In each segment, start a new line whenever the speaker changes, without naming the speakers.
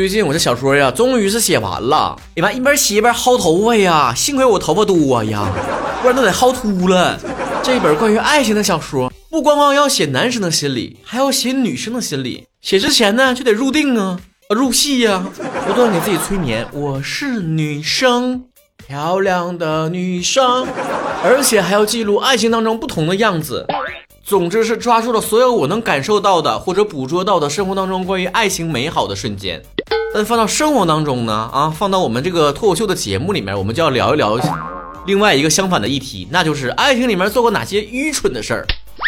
最近我这小说呀，终于是写完了。哎妈，一边写一边薅头发呀，幸亏我头发多呀，不然都得薅秃了。这本关于爱情的小说，不光光要写男生的心理，还要写女生的心理。写之前呢，就得入定啊，入戏呀，不断给自己催眠。我是女生，漂亮的女生，而且还要记录爱情当中不同的样子。总之是抓住了所有我能感受到的或者捕捉到的生活当中关于爱情美好的瞬间。但放到生活当中呢，啊，放到我们这个脱口秀的节目里面，我们就要聊一聊另外一个相反的议题，那就是爱情里面做过哪些愚蠢的事儿。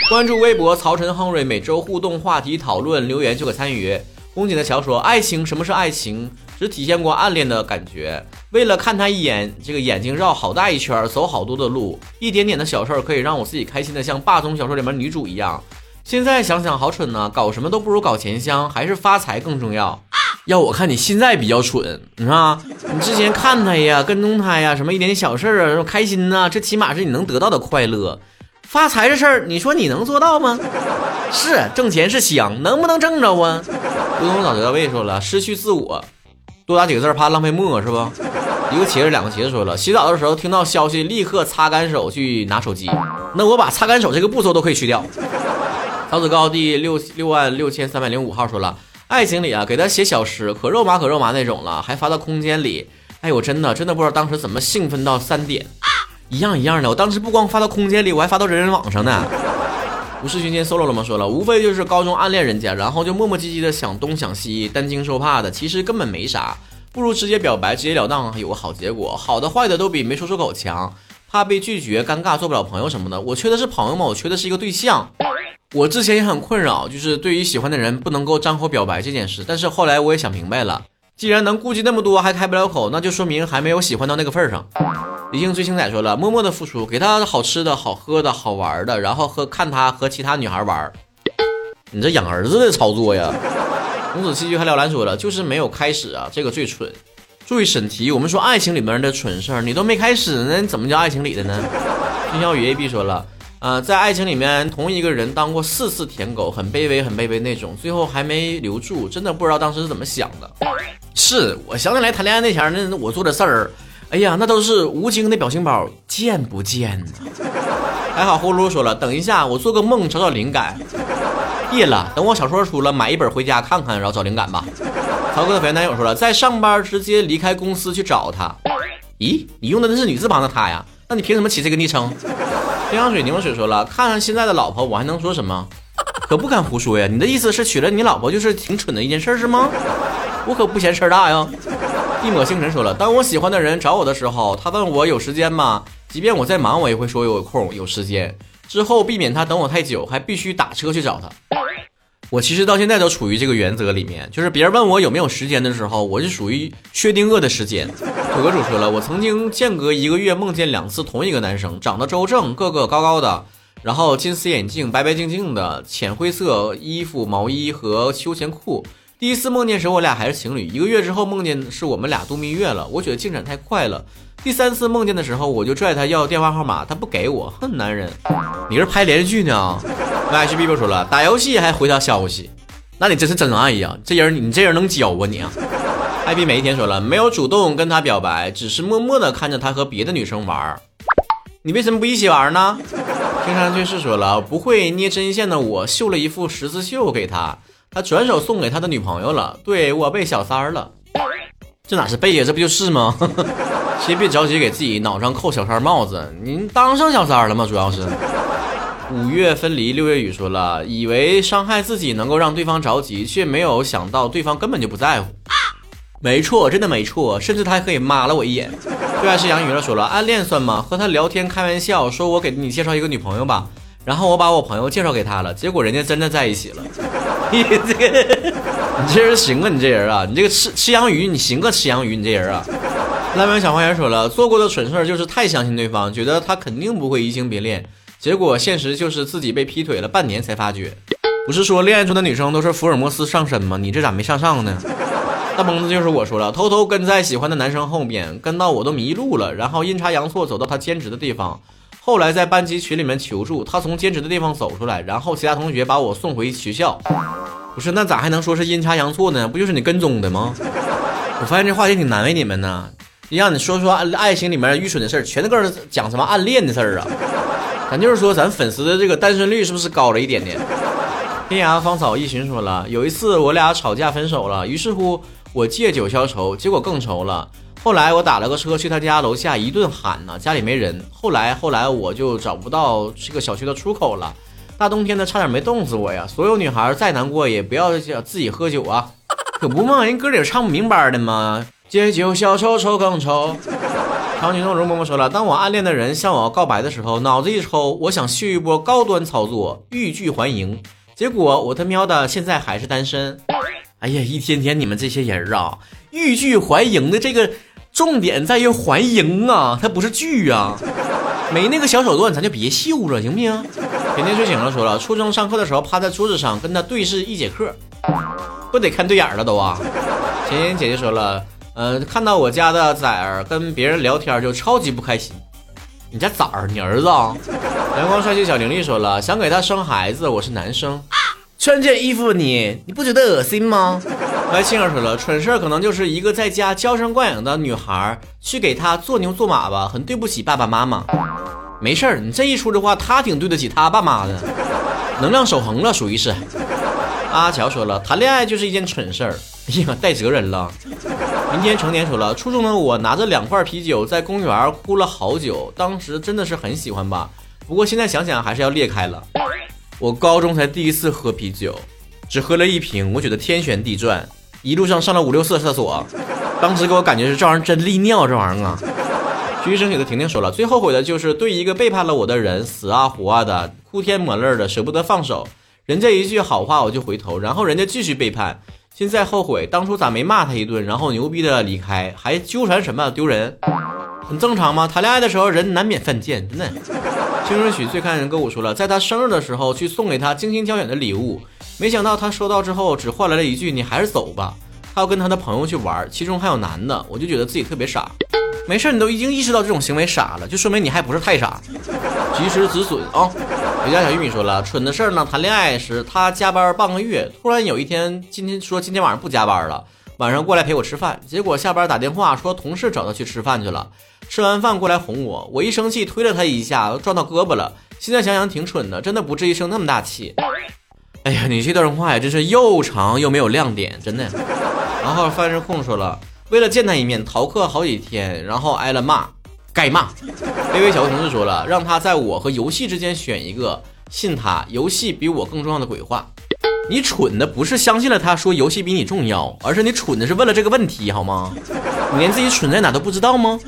关注微博曹晨亨瑞，每周互动话题讨论留言就可参与。宫锦的乔说：“爱情，什么是爱情？只体现过暗恋的感觉。为了看他一眼，这个眼睛绕好大一圈，走好多的路。一点点的小事儿可以让我自己开心的像霸总小说里面女主一样。现在想想好蠢呢，搞什么都不如搞钱香，还是发财更重要。要我看你现在比较蠢，你看你之前看他呀，跟踪他呀，什么一点点小事儿啊，开心呐，这起码是你能得到的快乐。发财这事儿，你说你能做到吗？是挣钱是香，能不能挣着啊？”不懂早知道位说了，失去自我，多打几个字怕浪费墨是不？一个茄子两个茄子说了，洗澡的时候听到消息立刻擦干手去拿手机。那我把擦干手这个步骤都可以去掉。曹子高第六六万六千三百零五号说了，爱情里啊给他写小诗，可肉麻可肉麻那种了，还发到空间里。哎我真的真的不知道当时怎么兴奋到三点，一样一样的。我当时不光发到空间里，我还发到人人网上呢。不是君天 solo 了吗？说了，无非就是高中暗恋人家，然后就磨磨唧唧的想东想西，担惊受怕的，其实根本没啥，不如直接表白，直截了当，有个好结果。好的坏的都比没说出口强，怕被拒绝，尴尬，做不了朋友什么的。我缺的是朋友吗？我缺的是一个对象。我之前也很困扰，就是对于喜欢的人不能够张口表白这件事。但是后来我也想明白了，既然能顾及那么多还开不了口，那就说明还没有喜欢到那个份上。理性追星仔说了，默默的付出，给他好吃的、好喝的、好玩的，然后和看他和其他女孩玩。你这养儿子的操作呀！公子戏剧还聊蓝说了，就是没有开始啊，这个最蠢。注意审题，我们说爱情里面的蠢事儿，你都没开始呢，你怎么叫爱情里的呢？君小雨 A B 说了，呃，在爱情里面，同一个人当过四次舔狗，很卑微，很卑微那种，最后还没留住，真的不知道当时是怎么想的。是我想起来谈恋爱那前儿那我做的事儿。哎呀，那都是吴京的表情包，贱不贱呢？还好呼噜说了，等一下我做个梦找找灵感。别了，等我小说出了，买一本回家看看，然后找灵感吧。曹哥的肥男友说了，在上班直接离开公司去找他。咦，你用的那是女字旁的他呀？那你凭什么起这个昵称？天阳水柠檬水说了，看看现在的老婆，我还能说什么？可不敢胡说呀。你的意思是娶了你老婆就是挺蠢的一件事是吗？我可不嫌事儿大呀。一抹星辰说了，当我喜欢的人找我的时候，他问我有时间吗？即便我在忙，我也会说有空有时间。之后避免他等我太久，还必须打车去找他。我其实到现在都处于这个原则里面，就是别人问我有没有时间的时候，我是属于薛定谔的时间。土哥主说了，我曾经间隔一个月梦见两次同一个男生，长得周正，个个高高的，然后金丝眼镜，白白净净的，浅灰色衣服、毛衣和休闲裤。第一次梦见时，我俩还是情侣。一个月之后梦见是我们俩度蜜月了，我觉得进展太快了。第三次梦见的时候，我就拽他要电话号码，他不给我，恨男人。你是拍连续剧呢？h B B 说了，打游戏还回他消息，那你真是真爱呀！这人你这人能教啊你？啊？艾比每一天说了，没有主动跟他表白，只是默默的看着他和别的女生玩。你为什么不一起玩呢？青山居士说了，不会捏针线的我绣了一副十字绣给他。他转手送给他的女朋友了，对我被小三儿了，这哪是背呀？这不就是吗？先别着急给自己脑上扣小三帽子，您当上小三儿了吗？主要是五月分离，六月雨说了，以为伤害自己能够让对方着急，却没有想到对方根本就不在乎。没错，真的没错，甚至他还可以骂了我一眼。最爱吃洋芋了，说了暗恋算吗？和他聊天开玩笑，说我给你介绍一个女朋友吧，然后我把我朋友介绍给他了，结果人家真的在一起了。你这个，你这人行啊！你这人啊，你这个吃吃洋鱼，你行个吃洋鱼，你这人啊。拉面小花园说了，做过的蠢事儿就是太相信对方，觉得他肯定不会移情别恋，结果现实就是自己被劈腿了半年才发觉。不是说恋爱中的女生都是福尔摩斯上身吗？你这咋没上上呢？大蒙子就是我说了，偷偷跟在喜欢的男生后面，跟到我都迷路了，然后阴差阳错走到他兼职的地方。后来在班级群里面求助，他从兼职的地方走出来，然后其他同学把我送回学校。不是，那咋还能说是阴差阳错呢？不就是你跟踪的吗？我发现这话题挺难为你们呢。让你说说爱情里面愚蠢的事儿，全都是讲什么暗恋的事儿啊？咱就是说，咱粉丝的这个单身率是不是高了一点点？天涯芳草一寻说了，有一次我俩吵架分手了，于是乎我借酒消愁，结果更愁了。后来我打了个车去他家楼下，一顿喊呢，家里没人。后来后来我就找不到这个小区的出口了，大冬天的差点没冻死我呀！所有女孩再难过也不要自己喝酒啊，可不嘛，人歌里唱不明白的吗？借酒消愁愁更愁。长颈鹿容嬷嬷说了，当我暗恋的人向我告白的时候，脑子一抽，我想秀一波高端操作，欲拒还迎，结果我他喵的现在还是单身。哎呀，一天天你们这些人啊，欲拒还迎的这个。重点在于还迎啊，它不是拒啊，没那个小手段咱就别秀了，行不行？甜甜睡醒了说了，初中上课的时候趴在桌子上跟他对视一节课，不得看对眼了都啊。甜甜姐姐说了，呃，看到我家的崽儿跟别人聊天就超级不开心。你家崽儿，你儿子？啊？阳光帅气小玲玲说了，想给他生孩子，我是男生。穿件衣服你你不觉得恶心吗？来，青儿说了，蠢事儿可能就是一个在家娇生惯养的女孩去给他做牛做马吧，很对不起爸爸妈妈。没事儿，你这一出的话，他挺对得起他爸妈的，能量守恒了，属于是。阿乔说了，谈恋爱就是一件蠢事儿。哎呀，带责任了。明天成年说了，初中的我拿着两块啤酒在公园哭了好久，当时真的是很喜欢吧，不过现在想想还是要裂开了。我高中才第一次喝啤酒，只喝了一瓶，我觉得天旋地转，一路上上了五六次厕所，当时给我感觉是这玩意儿真利尿，这玩意儿啊。徐医生写的婷婷说了，最后悔的就是对一个背叛了我的人死啊活啊的，哭天抹泪的，舍不得放手。人家一句好话我就回头，然后人家继续背叛，现在后悔当初咋没骂他一顿，然后牛逼的离开，还纠缠什么丢人？很正常吗？谈恋爱的时候人难免犯贱，真的。青春曲最看人歌舞说了，在他生日的时候去送给他精心挑选的礼物，没想到他收到之后只换来了一句“你还是走吧”。他要跟他的朋友去玩，其中还有男的，我就觉得自己特别傻。没事，你都已经意识到这种行为傻了，就说明你还不是太傻。及时止损啊！我家小玉米说了，蠢的事儿呢，谈恋爱时他加班半个月，突然有一天今天说今天晚上不加班了。晚上过来陪我吃饭，结果下班打电话说同事找他去吃饭去了。吃完饭过来哄我，我一生气推了他一下，撞到胳膊了。现在想想挺蠢的，真的不至于生那么大气。哎呀，你这段话呀，真是又长又没有亮点，真的。然后范志控说了，为了见他一面，逃课好几天，然后挨了骂，该骂。那位小同事说了，让他在我和游戏之间选一个，信他游戏比我更重要的鬼话。你蠢的不是相信了他说游戏比你重要，而是你蠢的是问了这个问题，好吗？你连自己蠢在哪都不知道吗？